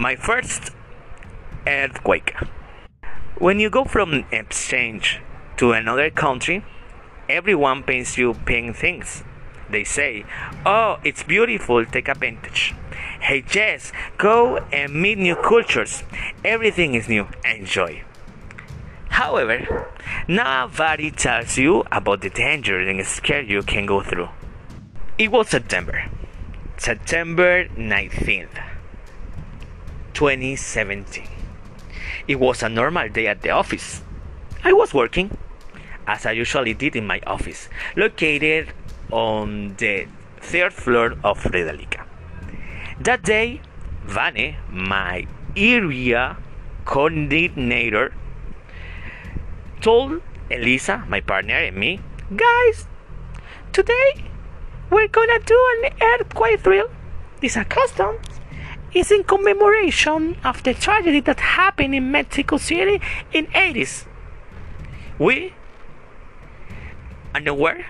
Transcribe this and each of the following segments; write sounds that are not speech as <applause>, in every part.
My first earthquake. When you go from exchange to another country, everyone paints you pink things. They say, Oh, it's beautiful, take advantage. Hey, Jess, go and meet new cultures. Everything is new, enjoy. However, nobody tells you about the danger and scare you can go through. It was September. September 19th, 2017. It was a normal day at the office. I was working, as I usually did in my office, located on the third floor of Frederica. That day, Vane, my area coordinator, told Elisa, my partner, and me, guys, today we're gonna do an earthquake drill. It's a custom. It's in commemoration of the tragedy that happened in Mexico City in 80s. We, unaware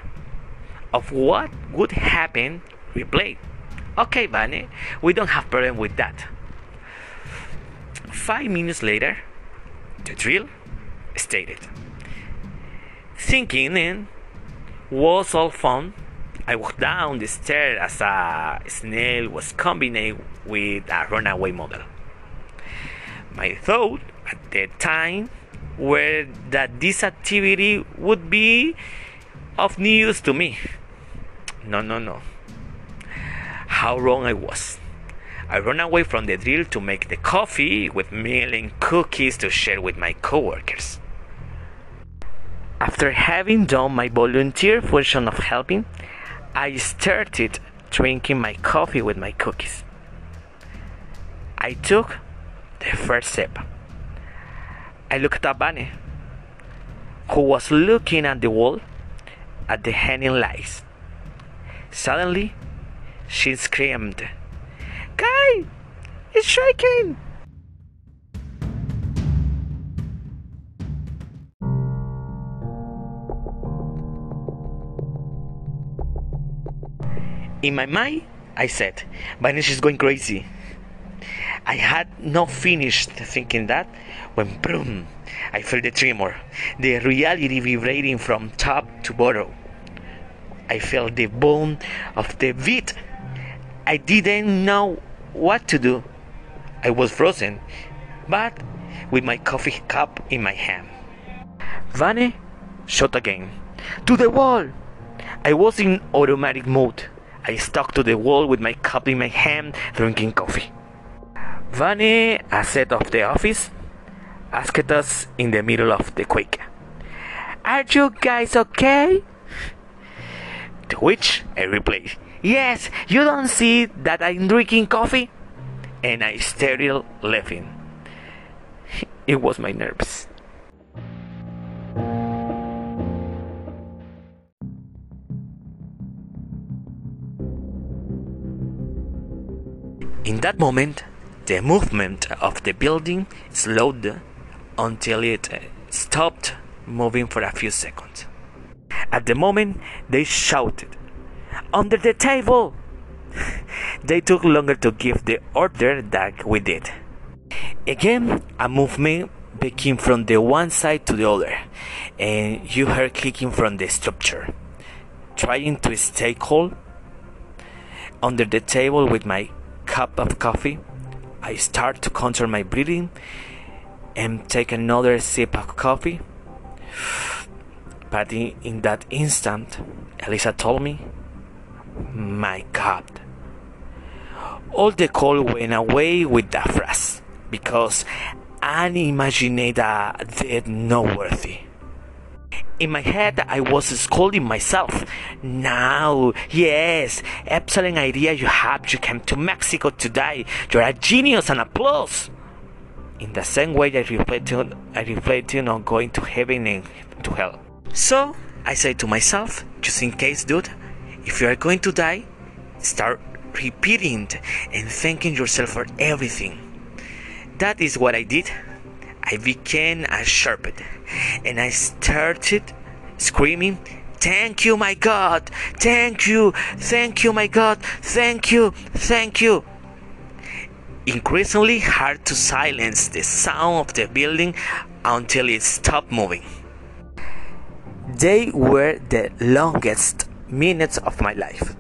of what would happen, we played. Okay, Bunny, we don't have problem with that. Five minutes later, the drill started. Thinking in was all fun. I walked down the stairs as a snail was combined with a runaway model. My thought at the time were that this activity would be of news to me. No, no, no. How wrong I was. I ran away from the drill to make the coffee with milk and cookies to share with my coworkers. After having done my volunteer function of helping, I started drinking my coffee with my cookies. I took the first sip. I looked at Bunny, who was looking at the wall at the hanging lights. Suddenly, she screamed, Guy, it's shaking! In my mind, I said, Vanish is going crazy. I had not finished thinking that when boom, I felt the tremor, the reality vibrating from top to bottom. I felt the bone of the beat. I didn't know what to do. I was frozen, but with my coffee cup in my hand. Vane shot again. To the wall! I was in automatic mode. I stuck to the wall with my cup in my hand, drinking coffee. Vane, as head of the office, asked us in the middle of the quake, Are you guys okay? To which I replied, Yes, you don't see that I'm drinking coffee? And I started laughing. <laughs> It was my nerves. In that moment, the movement of the building slowed until it stopped moving for a few seconds. At the moment, they shouted, Under the table! <laughs> they took longer to give the order than we did. Again, a movement began from the one side to the other, and you heard clicking from the structure. Trying to stay cool under the table with my cup of coffee, I start to control my breathing and take another sip of coffee. But in, in that instant, Elisa told me, My God. All the cold went away with that phrase because I imagined a dead not worthy. In my head, I was scolding myself. Now, yes, excellent idea you have. You came to Mexico to die. You're a genius and applause. In the same way, I reflected, I reflected on going to heaven and to hell. So, I say to myself, just in case, dude, if you are going to die, start repeating and thanking yourself for everything. That is what I did. I became a shepherd and I started screaming, Thank you, my God! Thank you! Thank you, my God! Thank you! Thank you! increasingly hard to silence the sound of the building until it stopped moving. They were the longest minutes of my life.